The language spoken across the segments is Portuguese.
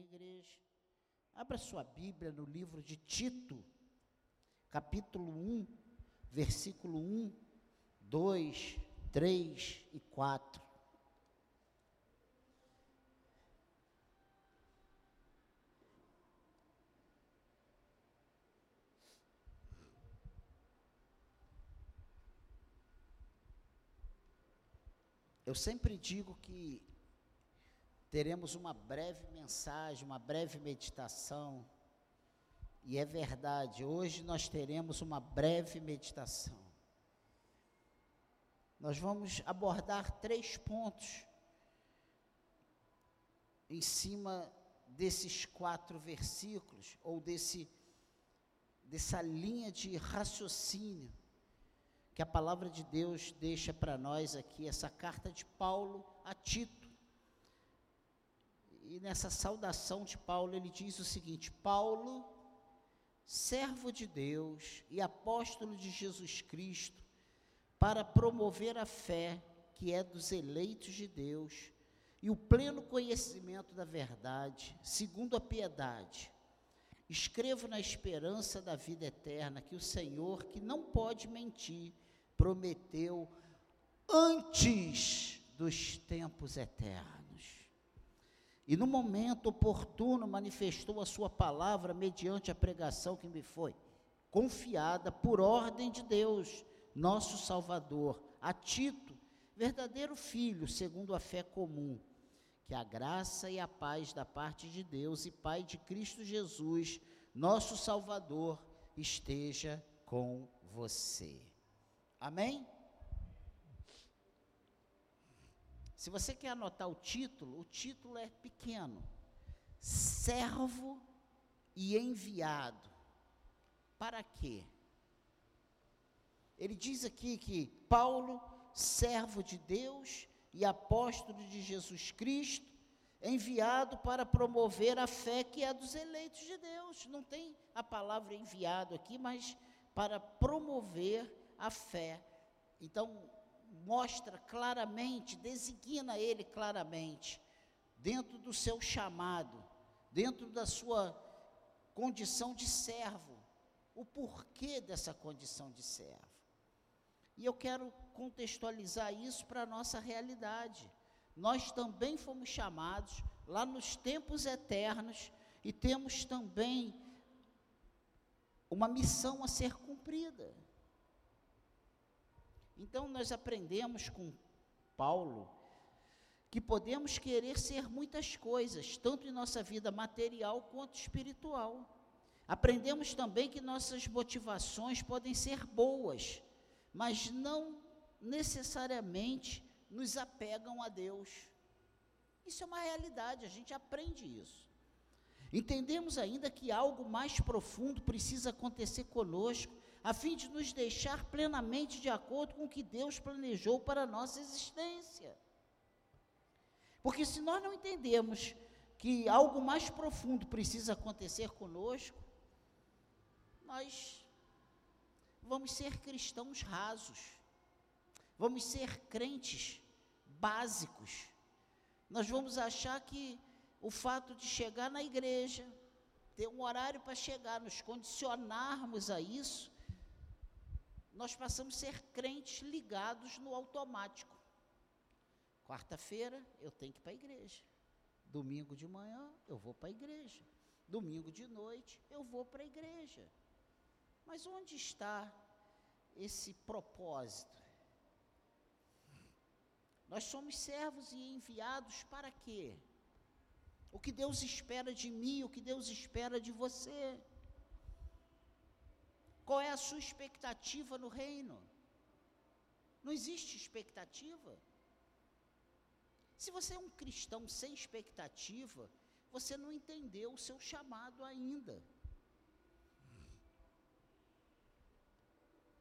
Igreja? Abra sua Bíblia no livro de Tito, capítulo 1, versículo 1, 2, 3 e 4. Eu sempre digo que teremos uma breve mensagem, uma breve meditação. E é verdade, hoje nós teremos uma breve meditação. Nós vamos abordar três pontos em cima desses quatro versículos, ou desse, dessa linha de raciocínio que a palavra de Deus deixa para nós aqui, essa carta de Paulo a Tito. E nessa saudação de Paulo, ele diz o seguinte: Paulo, servo de Deus e apóstolo de Jesus Cristo, para promover a fé que é dos eleitos de Deus e o pleno conhecimento da verdade, segundo a piedade. Escrevo na esperança da vida eterna que o Senhor, que não pode mentir, prometeu antes dos tempos eternos e no momento oportuno manifestou a sua palavra mediante a pregação que me foi confiada por ordem de Deus, nosso Salvador, a Tito, verdadeiro filho, segundo a fé comum. Que a graça e a paz da parte de Deus e Pai de Cristo Jesus, nosso Salvador, esteja com você. Amém? Se você quer anotar o título, o título é pequeno: Servo e enviado. Para quê? Ele diz aqui que Paulo, servo de Deus e apóstolo de Jesus Cristo, enviado para promover a fé que é dos eleitos de Deus. Não tem a palavra enviado aqui, mas para promover a fé. Então, mostra claramente, designa ele claramente, dentro do seu chamado, dentro da sua condição de servo, o porquê dessa condição de servo. E eu quero contextualizar isso para a nossa realidade. Nós também fomos chamados lá nos tempos eternos e temos também uma missão a ser cumprida. Então nós aprendemos com Paulo que podemos querer ser muitas coisas, tanto em nossa vida material quanto espiritual. Aprendemos também que nossas motivações podem ser boas, mas não necessariamente nos apegam a Deus. Isso é uma realidade, a gente aprende isso. Entendemos ainda que algo mais profundo precisa acontecer conosco a fim de nos deixar plenamente de acordo com o que Deus planejou para a nossa existência. Porque se nós não entendemos que algo mais profundo precisa acontecer conosco, nós vamos ser cristãos rasos, vamos ser crentes básicos. Nós vamos achar que o fato de chegar na igreja, ter um horário para chegar, nos condicionarmos a isso, nós passamos a ser crentes ligados no automático. Quarta-feira eu tenho que ir para a igreja. Domingo de manhã eu vou para a igreja. Domingo de noite eu vou para a igreja. Mas onde está esse propósito? Nós somos servos e enviados para quê? O que Deus espera de mim, o que Deus espera de você. Qual é a sua expectativa no reino? Não existe expectativa. Se você é um cristão sem expectativa, você não entendeu o seu chamado ainda.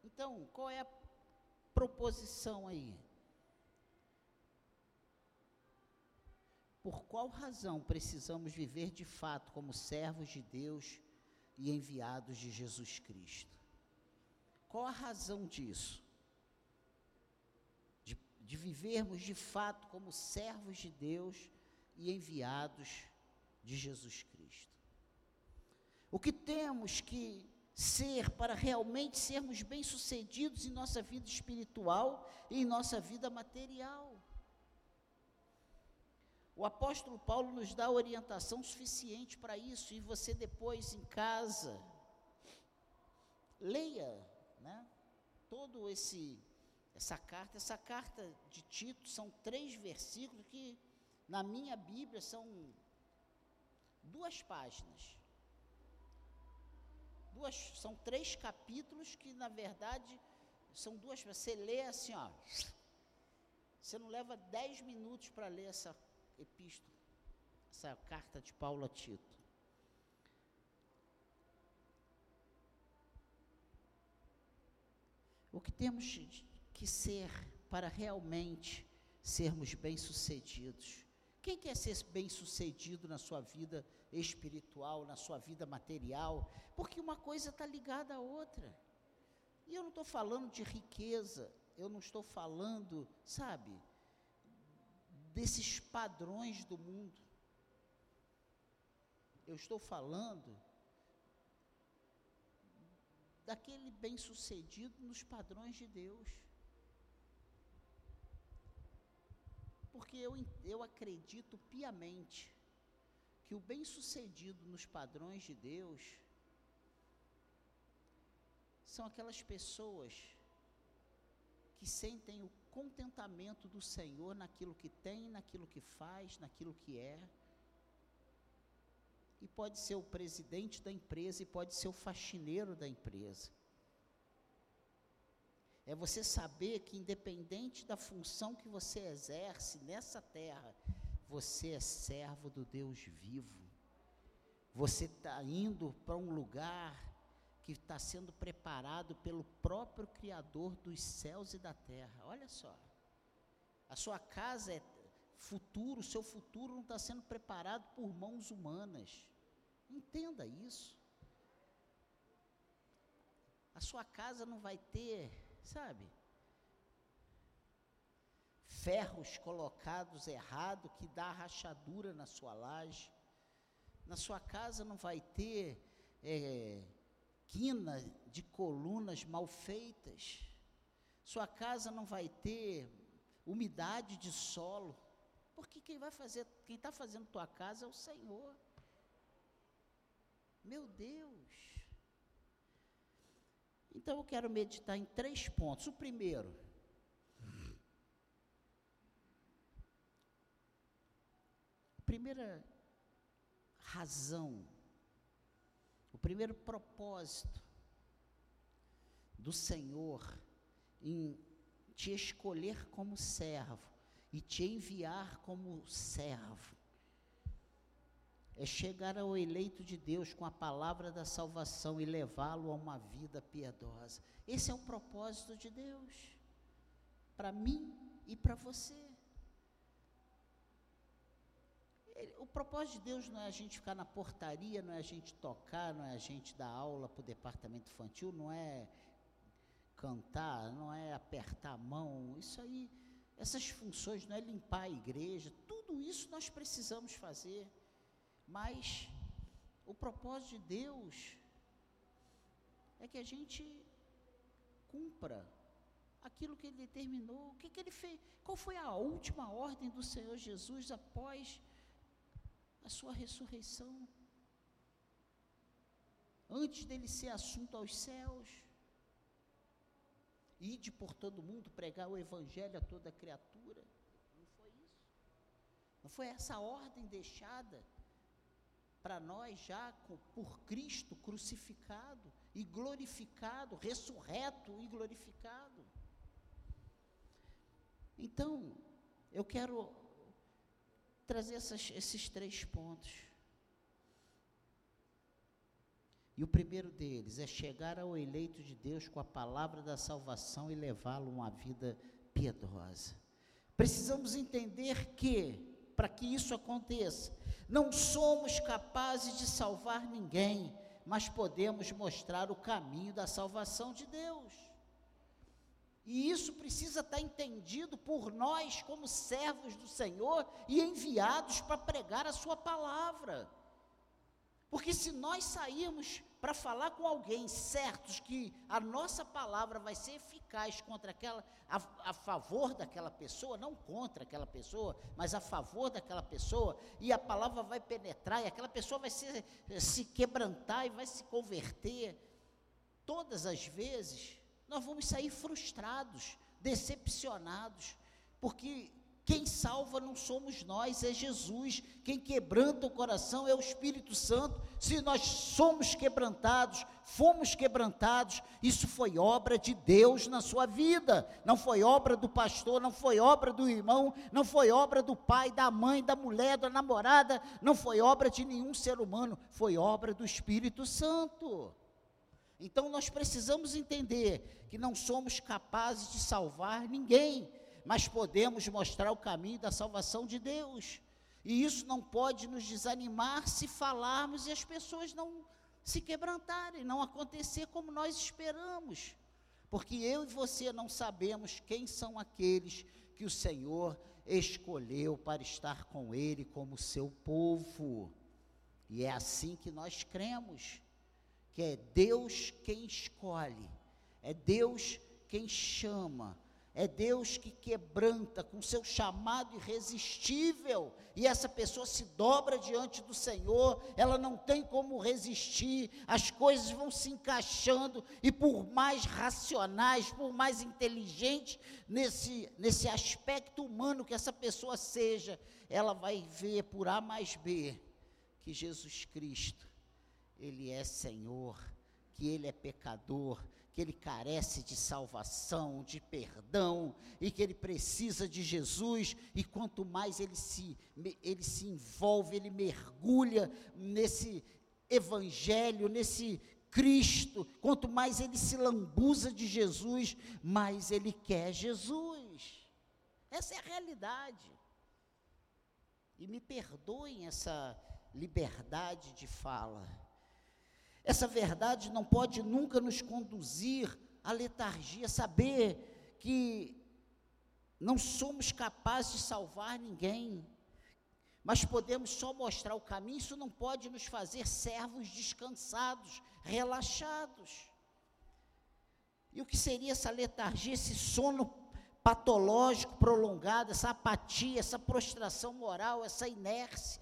Então, qual é a proposição aí? Por qual razão precisamos viver de fato como servos de Deus e enviados de Jesus Cristo. Qual a razão disso? De, de vivermos de fato como servos de Deus e enviados de Jesus Cristo. O que temos que ser para realmente sermos bem-sucedidos em nossa vida espiritual e em nossa vida material. O apóstolo Paulo nos dá orientação suficiente para isso, e você depois em casa, leia né, todo esse essa carta. Essa carta de Tito são três versículos que na minha Bíblia são duas páginas. Duas, são três capítulos que na verdade são duas. Você lê assim, ó. Você não leva dez minutos para ler essa epístola, essa carta de Paulo a Tito. O que temos que ser para realmente sermos bem-sucedidos? Quem quer ser bem-sucedido na sua vida espiritual, na sua vida material? Porque uma coisa está ligada à outra. E eu não estou falando de riqueza, eu não estou falando, sabe, desses padrões do mundo. Eu estou falando daquele bem-sucedido nos padrões de Deus. Porque eu, eu acredito piamente que o bem-sucedido nos padrões de Deus são aquelas pessoas que sentem o contentamento do Senhor naquilo que tem, naquilo que faz, naquilo que é. E pode ser o presidente da empresa e pode ser o faxineiro da empresa. É você saber que, independente da função que você exerce nessa terra, você é servo do Deus vivo. Você está indo para um lugar que está sendo preparado pelo próprio Criador dos céus e da terra. Olha só. A sua casa é futuro, o seu futuro não está sendo preparado por mãos humanas. Entenda isso. A sua casa não vai ter, sabe, ferros colocados errado que dá rachadura na sua laje. Na sua casa não vai ter é, quina de colunas mal feitas. Sua casa não vai ter umidade de solo. Porque quem vai fazer, quem está fazendo tua casa é o Senhor. Meu Deus. Então eu quero meditar em três pontos. O primeiro, a primeira razão primeiro propósito do Senhor em te escolher como servo e te enviar como servo é chegar ao eleito de Deus com a palavra da salvação e levá-lo a uma vida piedosa. Esse é o propósito de Deus para mim e para você. O propósito de Deus não é a gente ficar na portaria, não é a gente tocar, não é a gente dar aula para o departamento infantil, não é cantar, não é apertar a mão, isso aí, essas funções, não é limpar a igreja, tudo isso nós precisamos fazer, mas o propósito de Deus é que a gente cumpra aquilo que ele determinou, o que, que ele fez, qual foi a última ordem do Senhor Jesus após a sua ressurreição. Antes dele ser assunto aos céus. Ide por todo mundo pregar o evangelho a toda criatura. Não foi isso. Não foi essa ordem deixada para nós já por Cristo crucificado e glorificado, ressurreto e glorificado. Então, eu quero trazer essas, esses três pontos. E o primeiro deles é chegar ao eleito de Deus com a palavra da salvação e levá-lo a uma vida piedosa. Precisamos entender que, para que isso aconteça, não somos capazes de salvar ninguém, mas podemos mostrar o caminho da salvação de Deus. E isso precisa estar entendido por nós, como servos do Senhor e enviados para pregar a Sua palavra. Porque se nós sairmos para falar com alguém certos que a nossa palavra vai ser eficaz contra aquela, a, a, favor daquela pessoa, não contra aquela pessoa, mas a favor daquela pessoa, e a palavra vai penetrar, e aquela pessoa vai se, se quebrantar e vai se converter, todas as vezes, nós vamos sair frustrados, decepcionados, porque quem salva não somos nós, é Jesus. Quem quebranta o coração é o Espírito Santo. Se nós somos quebrantados, fomos quebrantados, isso foi obra de Deus na sua vida. Não foi obra do pastor, não foi obra do irmão, não foi obra do pai, da mãe, da mulher, da namorada, não foi obra de nenhum ser humano, foi obra do Espírito Santo. Então nós precisamos entender que não somos capazes de salvar ninguém mas podemos mostrar o caminho da salvação de Deus. E isso não pode nos desanimar se falarmos e as pessoas não se quebrantarem, não acontecer como nós esperamos. Porque eu e você não sabemos quem são aqueles que o Senhor escolheu para estar com Ele como seu povo. E é assim que nós cremos, que é Deus quem escolhe, é Deus quem chama, é Deus que quebranta com seu chamado irresistível, e essa pessoa se dobra diante do Senhor, ela não tem como resistir, as coisas vão se encaixando, e por mais racionais, por mais inteligentes nesse, nesse aspecto humano que essa pessoa seja, ela vai ver por A mais B que Jesus Cristo, Ele é Senhor, que Ele é pecador, que ele carece de salvação, de perdão, e que ele precisa de Jesus, e quanto mais ele se, ele se envolve, ele mergulha nesse evangelho, nesse Cristo, quanto mais ele se lambuza de Jesus, mais ele quer Jesus. Essa é a realidade. E me perdoem essa liberdade de fala essa verdade não pode nunca nos conduzir à letargia, saber que não somos capazes de salvar ninguém, mas podemos só mostrar o caminho, isso não pode nos fazer servos descansados, relaxados. E o que seria essa letargia, esse sono patológico prolongado, essa apatia, essa prostração moral, essa inércia?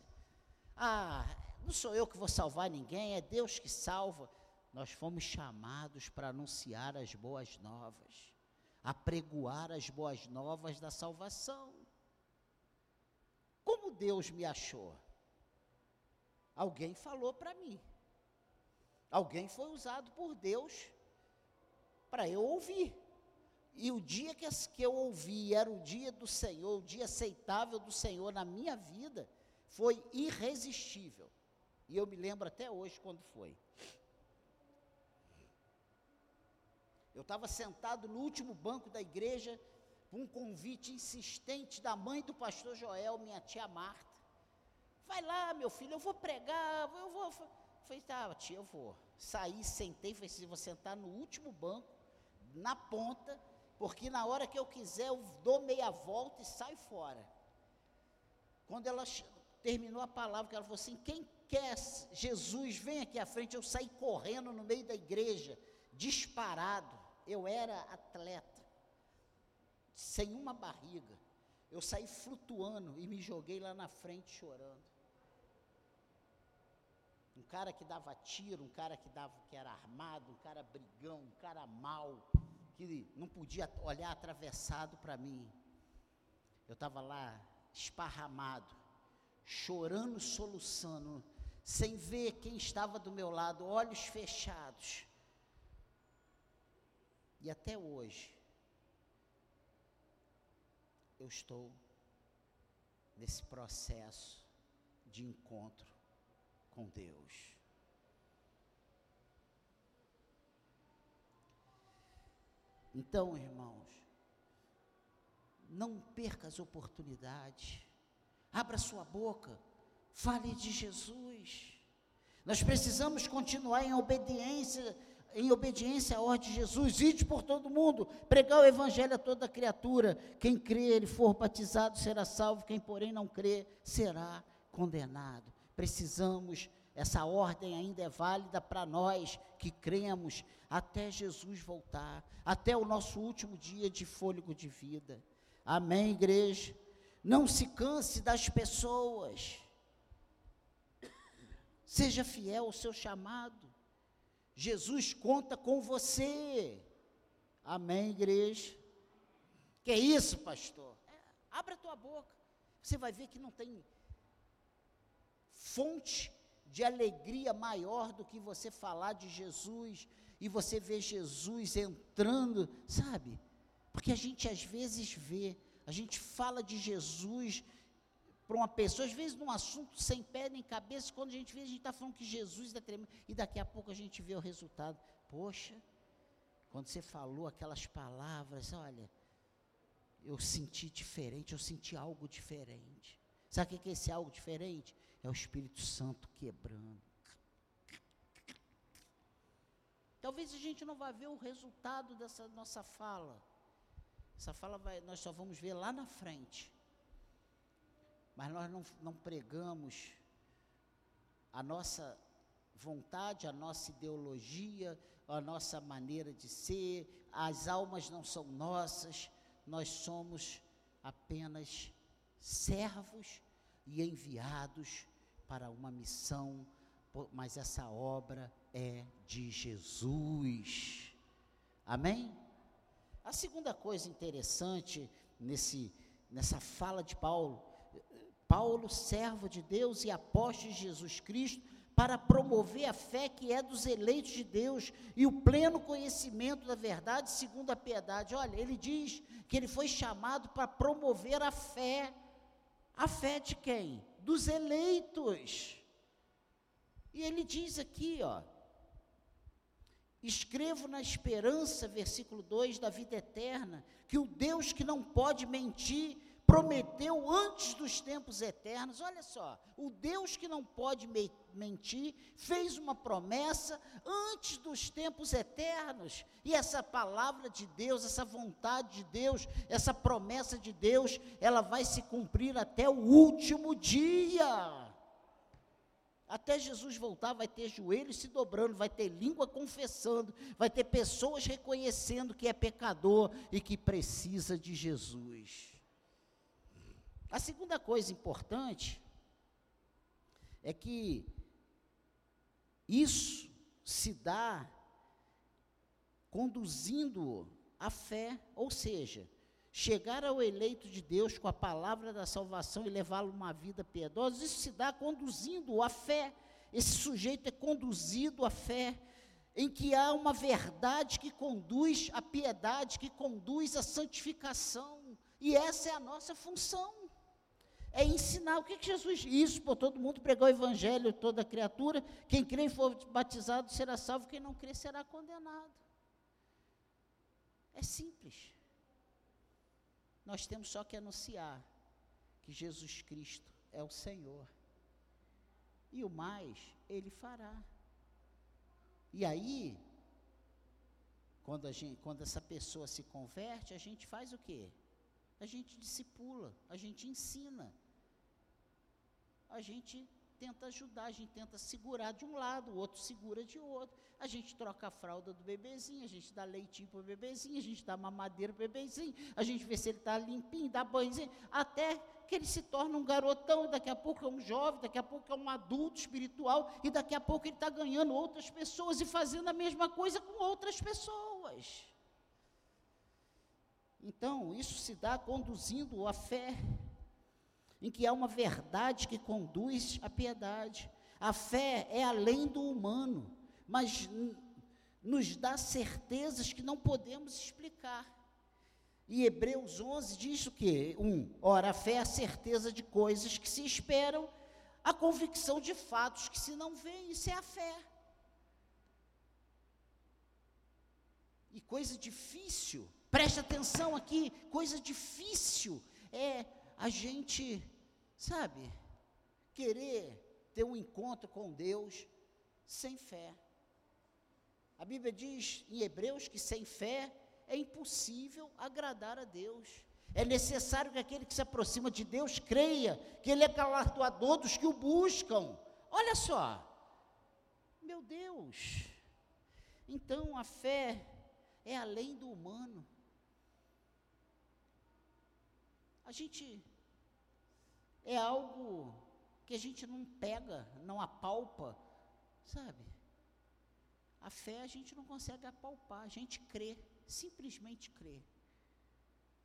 Ah, não sou eu que vou salvar ninguém, é Deus que salva. Nós fomos chamados para anunciar as boas novas, apregoar as boas novas da salvação. Como Deus me achou? Alguém falou para mim. Alguém foi usado por Deus para eu ouvir. E o dia que, eu ouvi era o dia do Senhor, o dia aceitável do Senhor na minha vida, foi irresistível. E eu me lembro até hoje quando foi. Eu estava sentado no último banco da igreja, com um convite insistente da mãe do pastor Joel, minha tia Marta. Vai lá, meu filho, eu vou pregar, eu vou. Falei, tá, tia, eu vou. Saí, sentei, falei assim, vou sentar no último banco, na ponta, porque na hora que eu quiser eu dou meia volta e saio fora. Quando ela terminou a palavra, ela falou assim: quem quer Jesus, vem aqui à frente. Eu saí correndo no meio da igreja, disparado. Eu era atleta, sem uma barriga. Eu saí flutuando e me joguei lá na frente chorando. Um cara que dava tiro, um cara que dava que era armado, um cara brigão, um cara mau, que não podia olhar atravessado para mim. Eu estava lá esparramado, chorando, soluçando, sem ver quem estava do meu lado, olhos fechados. E até hoje, eu estou nesse processo de encontro com Deus. Então, irmãos, não perca as oportunidades, abra sua boca Fale de Jesus. Nós precisamos continuar em obediência, em obediência à ordem de Jesus. Ide por todo mundo, pregar o evangelho a toda criatura. Quem crer e for batizado será salvo, quem porém não crer será condenado. Precisamos essa ordem ainda é válida para nós que cremos até Jesus voltar, até o nosso último dia de fôlego de vida. Amém, igreja? Não se canse das pessoas. Seja fiel ao seu chamado. Jesus conta com você. Amém, igreja? Que é isso, pastor? É, abra a tua boca. Você vai ver que não tem fonte de alegria maior do que você falar de Jesus e você ver Jesus entrando, sabe? Porque a gente às vezes vê, a gente fala de Jesus para uma pessoa, às vezes num assunto sem pé nem cabeça, quando a gente vê, a gente está falando que Jesus é tremendo, e daqui a pouco a gente vê o resultado. Poxa, quando você falou aquelas palavras, olha, eu senti diferente, eu senti algo diferente. Sabe o que é esse algo diferente? É o Espírito Santo quebrando. Talvez a gente não vá ver o resultado dessa nossa fala. Essa fala vai, nós só vamos ver lá na frente. Mas nós não, não pregamos a nossa vontade, a nossa ideologia, a nossa maneira de ser, as almas não são nossas, nós somos apenas servos e enviados para uma missão, mas essa obra é de Jesus. Amém? A segunda coisa interessante nesse, nessa fala de Paulo, Paulo, servo de Deus e apóstolo de Jesus Cristo, para promover a fé que é dos eleitos de Deus e o pleno conhecimento da verdade segundo a piedade. Olha, ele diz que ele foi chamado para promover a fé. A fé de quem? Dos eleitos. E ele diz aqui, ó, escrevo na esperança, versículo 2, da vida eterna, que o Deus que não pode mentir prometeu antes dos tempos eternos, olha só, o Deus que não pode me mentir, fez uma promessa antes dos tempos eternos, e essa palavra de Deus, essa vontade de Deus, essa promessa de Deus, ela vai se cumprir até o último dia. Até Jesus voltar, vai ter joelhos se dobrando, vai ter língua confessando, vai ter pessoas reconhecendo que é pecador e que precisa de Jesus. A segunda coisa importante é que isso se dá conduzindo a fé, ou seja, chegar ao eleito de Deus com a palavra da salvação e levá-lo uma vida piedosa, isso se dá conduzindo a fé. Esse sujeito é conduzido à fé, em que há uma verdade que conduz à piedade, que conduz à santificação, e essa é a nossa função é ensinar. O que, que Jesus Isso, por todo mundo pregou o evangelho, toda criatura. Quem crê e for batizado será salvo, quem não crê será condenado. É simples. Nós temos só que anunciar que Jesus Cristo é o Senhor. E o mais ele fará. E aí, quando, a gente, quando essa pessoa se converte, a gente faz o quê? A gente discipula, a gente ensina a gente tenta ajudar, a gente tenta segurar de um lado, o outro segura de outro. A gente troca a fralda do bebezinho, a gente dá leitinho para o bebezinho, a gente dá mamadeira para o bebezinho, a gente vê se ele está limpinho, dá banhozinho, até que ele se torna um garotão, daqui a pouco é um jovem, daqui a pouco é um adulto espiritual, e daqui a pouco ele está ganhando outras pessoas e fazendo a mesma coisa com outras pessoas. Então, isso se dá conduzindo a fé em que há uma verdade que conduz à piedade. A fé é além do humano, mas nos dá certezas que não podemos explicar. E Hebreus 11 diz o quê? Um, ora, a fé é a certeza de coisas que se esperam, a convicção de fatos que se não veem, isso é a fé. E coisa difícil, preste atenção aqui, coisa difícil é a gente Sabe, querer ter um encontro com Deus sem fé. A Bíblia diz em Hebreus que sem fé é impossível agradar a Deus. É necessário que aquele que se aproxima de Deus creia que Ele é galardoador dos que o buscam. Olha só, Meu Deus! Então a fé é além do humano. A gente é algo que a gente não pega, não apalpa, sabe? A fé a gente não consegue apalpar, a gente crê, simplesmente crê.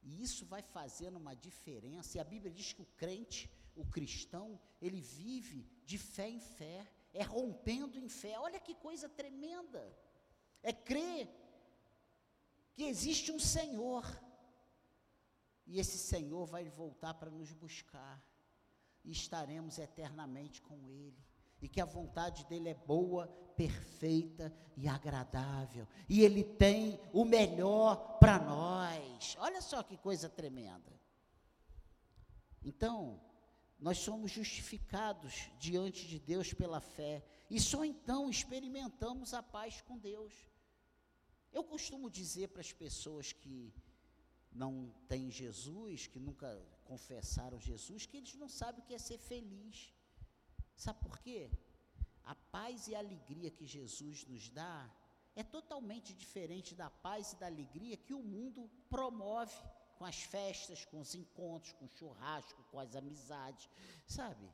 E isso vai fazendo uma diferença. E a Bíblia diz que o crente, o cristão, ele vive de fé em fé, é rompendo em fé. Olha que coisa tremenda. É crer que existe um Senhor. E esse Senhor vai voltar para nos buscar. E estaremos eternamente com Ele e que a vontade dele é boa, perfeita e agradável, e ele tem o melhor para nós. Olha só que coisa tremenda. Então, nós somos justificados diante de Deus pela fé, e só então experimentamos a paz com Deus. Eu costumo dizer para as pessoas que não têm Jesus, que nunca confessaram Jesus, que eles não sabem o que é ser feliz. Sabe por quê? A paz e a alegria que Jesus nos dá é totalmente diferente da paz e da alegria que o mundo promove com as festas, com os encontros, com o churrasco, com as amizades, sabe?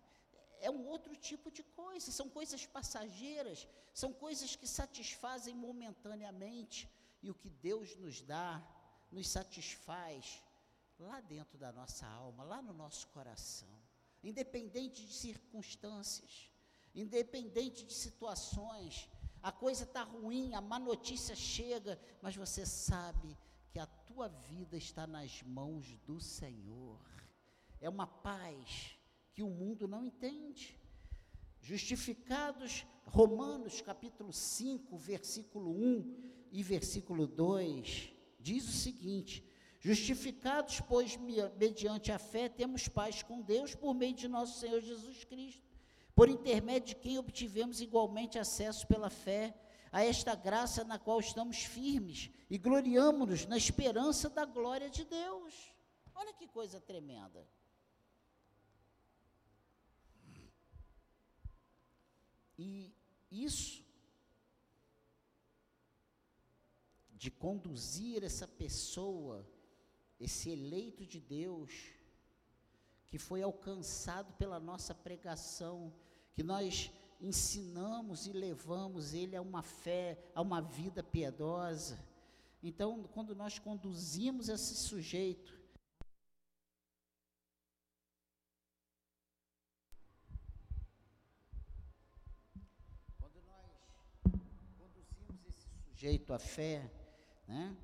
É um outro tipo de coisa, são coisas passageiras, são coisas que satisfazem momentaneamente, e o que Deus nos dá, nos satisfaz lá dentro da nossa alma, lá no nosso coração independente de circunstâncias, independente de situações. A coisa está ruim, a má notícia chega, mas você sabe que a tua vida está nas mãos do Senhor. É uma paz que o mundo não entende. Justificados, Romanos capítulo 5, versículo 1 e versículo 2, diz o seguinte: Justificados, pois, mediante a fé, temos paz com Deus por meio de nosso Senhor Jesus Cristo, por intermédio de quem obtivemos igualmente acesso pela fé a esta graça na qual estamos firmes e gloriamo-nos na esperança da glória de Deus. Olha que coisa tremenda. E isso de conduzir essa pessoa esse eleito de Deus, que foi alcançado pela nossa pregação, que nós ensinamos e levamos ele a uma fé, a uma vida piedosa. Então, quando nós conduzimos esse sujeito, quando nós conduzimos esse sujeito à fé, né?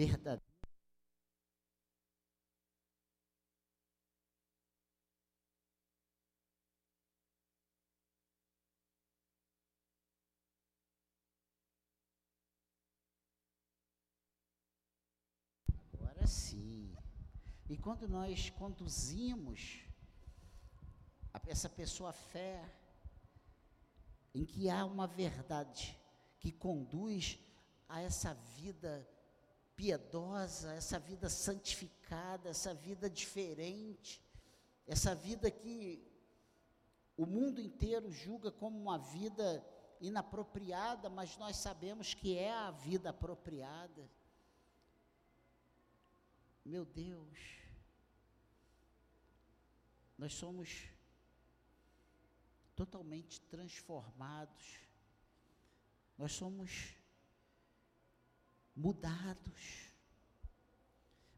Verdadeira. Agora sim. E quando nós conduzimos essa pessoa à fé, em que há uma verdade que conduz a essa vida piedosa, essa vida santificada, essa vida diferente, essa vida que o mundo inteiro julga como uma vida inapropriada, mas nós sabemos que é a vida apropriada. Meu Deus, nós somos totalmente transformados, nós somos mudados.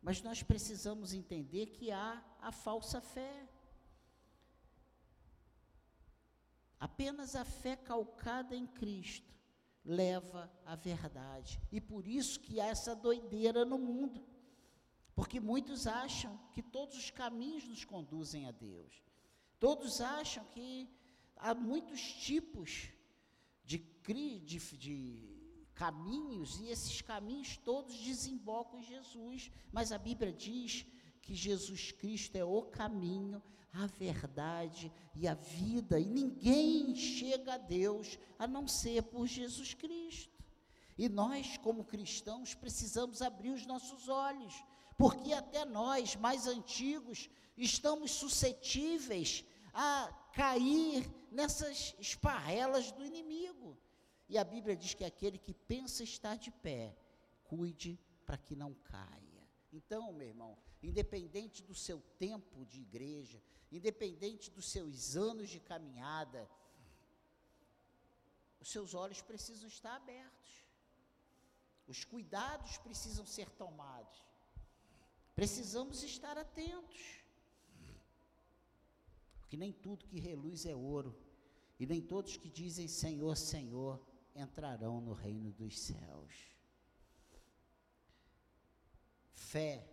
Mas nós precisamos entender que há a falsa fé. Apenas a fé calcada em Cristo leva à verdade. E por isso que há essa doideira no mundo. Porque muitos acham que todos os caminhos nos conduzem a Deus. Todos acham que há muitos tipos de, de, de caminhos e esses caminhos todos desembocam em Jesus. Mas a Bíblia diz que Jesus Cristo é o caminho, a verdade e a vida, e ninguém chega a Deus a não ser por Jesus Cristo. E nós, como cristãos, precisamos abrir os nossos olhos, porque até nós, mais antigos, estamos suscetíveis a cair nessas esparrelas do inimigo. E a Bíblia diz que aquele que pensa estar de pé, cuide para que não caia. Então, meu irmão, independente do seu tempo de igreja, independente dos seus anos de caminhada, os seus olhos precisam estar abertos. Os cuidados precisam ser tomados. Precisamos estar atentos. Porque nem tudo que reluz é ouro, e nem todos que dizem Senhor, Senhor entrarão no reino dos céus. Fé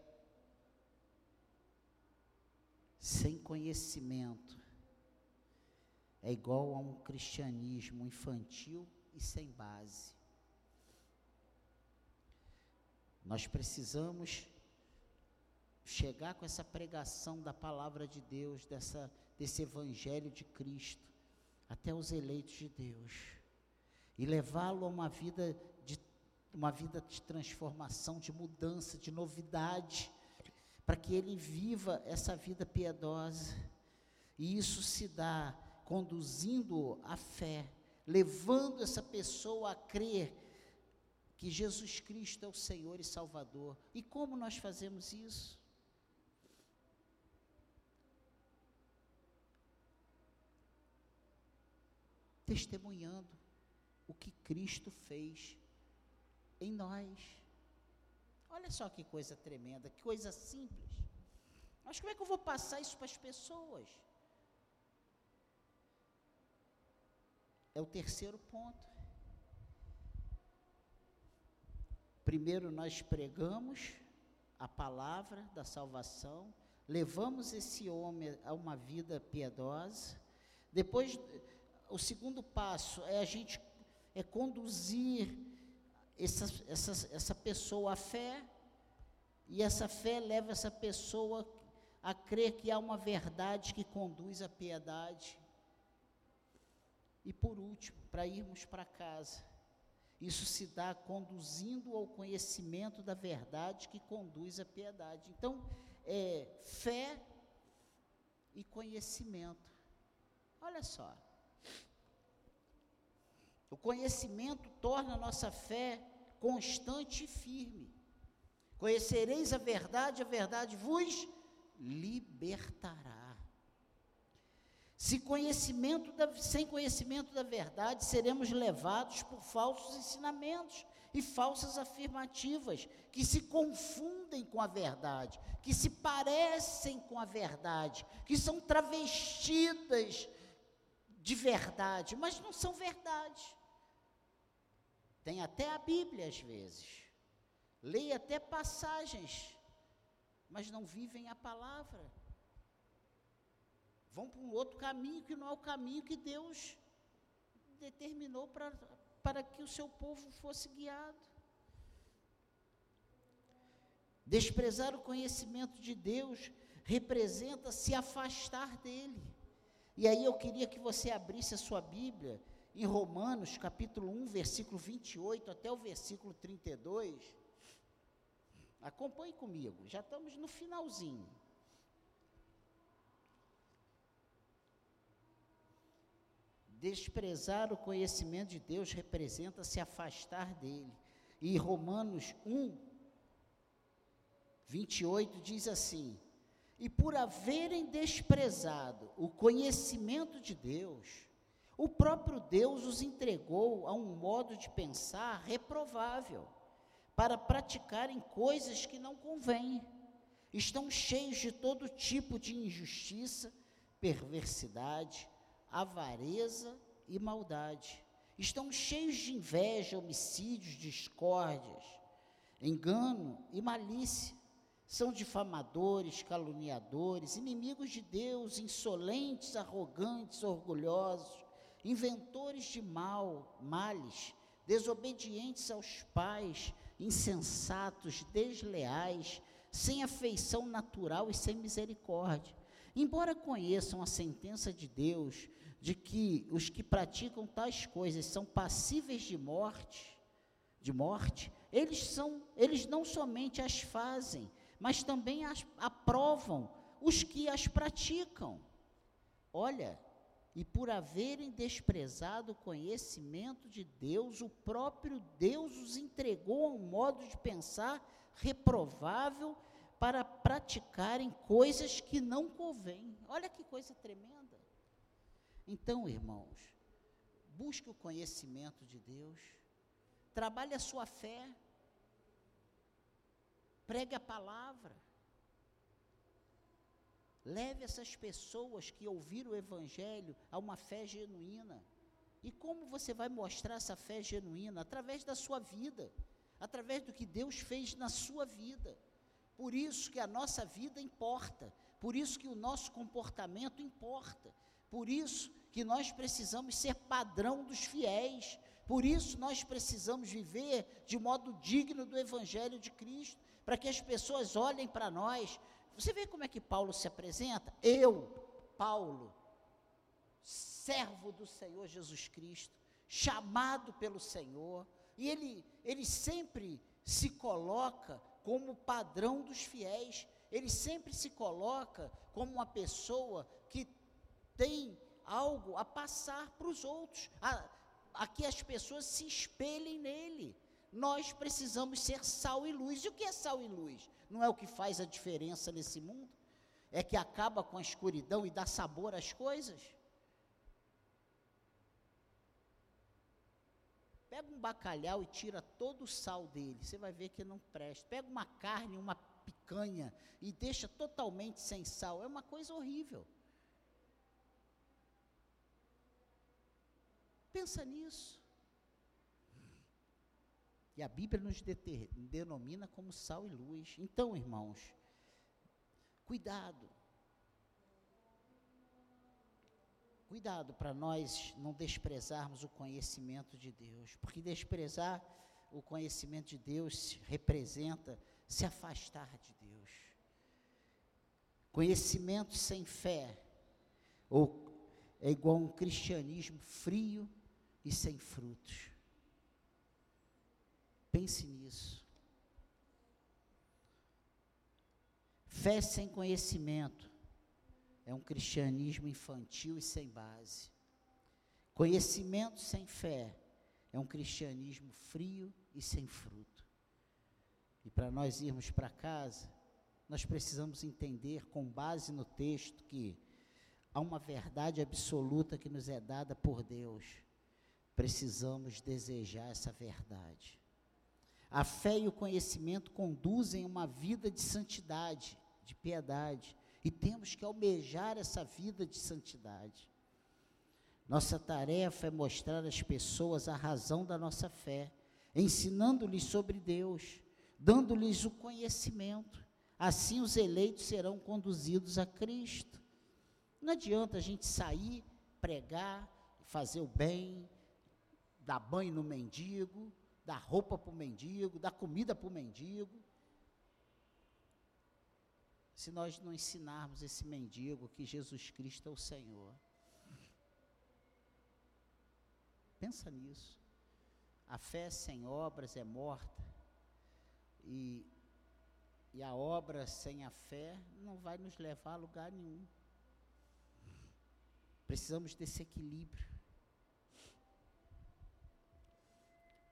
sem conhecimento é igual a um cristianismo infantil e sem base. Nós precisamos chegar com essa pregação da palavra de Deus, dessa, desse evangelho de Cristo, até os eleitos de Deus, e levá-lo a uma vida de uma vida de transformação, de mudança, de novidade, para que ele viva essa vida piedosa. E isso se dá conduzindo a fé, levando essa pessoa a crer que Jesus Cristo é o Senhor e Salvador. E como nós fazemos isso? Testemunhando o que Cristo fez em nós. Olha só que coisa tremenda, que coisa simples. Mas como é que eu vou passar isso para as pessoas? É o terceiro ponto. Primeiro nós pregamos a palavra da salvação, levamos esse homem a uma vida piedosa. Depois, o segundo passo é a gente é conduzir essa, essa, essa pessoa à fé, e essa fé leva essa pessoa a crer que há uma verdade que conduz à piedade. E por último, para irmos para casa, isso se dá conduzindo ao conhecimento da verdade que conduz à piedade. Então, é fé e conhecimento. Olha só. O conhecimento torna a nossa fé constante e firme. Conhecereis a verdade, a verdade vos libertará. Se conhecimento da, sem conhecimento da verdade, seremos levados por falsos ensinamentos e falsas afirmativas que se confundem com a verdade, que se parecem com a verdade, que são travestidas de verdade, mas não são verdade. Tem até a Bíblia às vezes, leia até passagens, mas não vivem a palavra vão para um outro caminho que não é o caminho que Deus determinou para, para que o seu povo fosse guiado. Desprezar o conhecimento de Deus representa se afastar dele. E aí eu queria que você abrisse a sua Bíblia em Romanos, capítulo 1, versículo 28 até o versículo 32. Acompanhe comigo, já estamos no finalzinho. Desprezar o conhecimento de Deus representa se afastar dele. E Romanos 1, 28 diz assim: E por haverem desprezado o conhecimento de Deus, o próprio Deus os entregou a um modo de pensar reprovável, para praticarem coisas que não convêm. Estão cheios de todo tipo de injustiça, perversidade, avareza e maldade. Estão cheios de inveja, homicídios, discórdias, engano e malícia. São difamadores, caluniadores, inimigos de Deus, insolentes, arrogantes, orgulhosos, inventores de mal, males, desobedientes aos pais, insensatos, desleais, sem afeição natural e sem misericórdia. Embora conheçam a sentença de Deus, de que os que praticam tais coisas são passíveis de morte, de morte, eles são, eles não somente as fazem, mas também as aprovam os que as praticam. olha, e por haverem desprezado o conhecimento de Deus, o próprio Deus os entregou a um modo de pensar reprovável para praticarem coisas que não convêm. Olha que coisa tremenda. Então, irmãos, busque o conhecimento de Deus, trabalhe a sua fé, pregue a palavra, leve essas pessoas que ouviram o Evangelho a uma fé genuína. E como você vai mostrar essa fé genuína? Através da sua vida, através do que Deus fez na sua vida. Por isso que a nossa vida importa, por isso que o nosso comportamento importa, por isso que nós precisamos ser padrão dos fiéis, por isso nós precisamos viver de modo digno do Evangelho de Cristo, para que as pessoas olhem para nós. Você vê como é que Paulo se apresenta? Eu, Paulo, servo do Senhor Jesus Cristo, chamado pelo Senhor, e ele, ele sempre se coloca como padrão dos fiéis. Ele sempre se coloca como uma pessoa que tem algo a passar para os outros, a, a que as pessoas se espelhem nele. Nós precisamos ser sal e luz. E o que é sal e luz? Não é o que faz a diferença nesse mundo? É que acaba com a escuridão e dá sabor às coisas? Pega um bacalhau e tira todo o sal dele, você vai ver que não presta. Pega uma carne, uma picanha e deixa totalmente sem sal, é uma coisa horrível. Pensa nisso. E a Bíblia nos denomina como sal e luz. Então, irmãos, cuidado. Cuidado para nós não desprezarmos o conhecimento de Deus, porque desprezar o conhecimento de Deus representa se afastar de Deus. Conhecimento sem fé ou é igual a um cristianismo frio e sem frutos. Pense nisso. Fé sem conhecimento é um cristianismo infantil e sem base. Conhecimento sem fé é um cristianismo frio e sem fruto. E para nós irmos para casa, nós precisamos entender, com base no texto, que há uma verdade absoluta que nos é dada por Deus. Precisamos desejar essa verdade. A fé e o conhecimento conduzem uma vida de santidade, de piedade, e temos que almejar essa vida de santidade. Nossa tarefa é mostrar às pessoas a razão da nossa fé, ensinando-lhes sobre Deus, dando-lhes o conhecimento. Assim os eleitos serão conduzidos a Cristo. Não adianta a gente sair, pregar, fazer o bem, dar banho no mendigo, dar roupa para o mendigo, dar comida para o mendigo, se nós não ensinarmos esse mendigo que Jesus Cristo é o Senhor. Pensa nisso. A fé sem obras é morta. E, e a obra sem a fé não vai nos levar a lugar nenhum. Precisamos desse equilíbrio.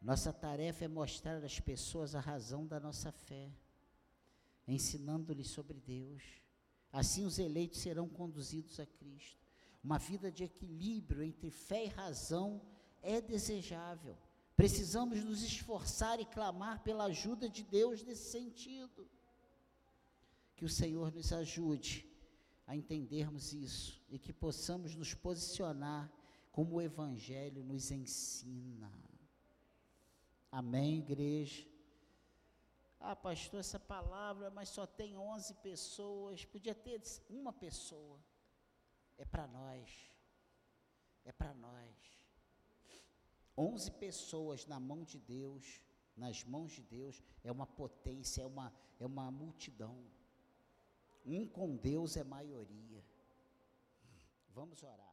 Nossa tarefa é mostrar às pessoas a razão da nossa fé ensinando-lhes sobre Deus. Assim os eleitos serão conduzidos a Cristo. Uma vida de equilíbrio entre fé e razão é desejável. Precisamos nos esforçar e clamar pela ajuda de Deus nesse sentido. Que o Senhor nos ajude a entendermos isso e que possamos nos posicionar como o Evangelho nos ensina. Amém, igreja? Ah, pastor, essa palavra, mas só tem 11 pessoas. Podia ter uma pessoa. É para nós. É para nós. 11 pessoas na mão de Deus, nas mãos de Deus, é uma potência, é uma, é uma multidão. Um com Deus é maioria. Vamos orar.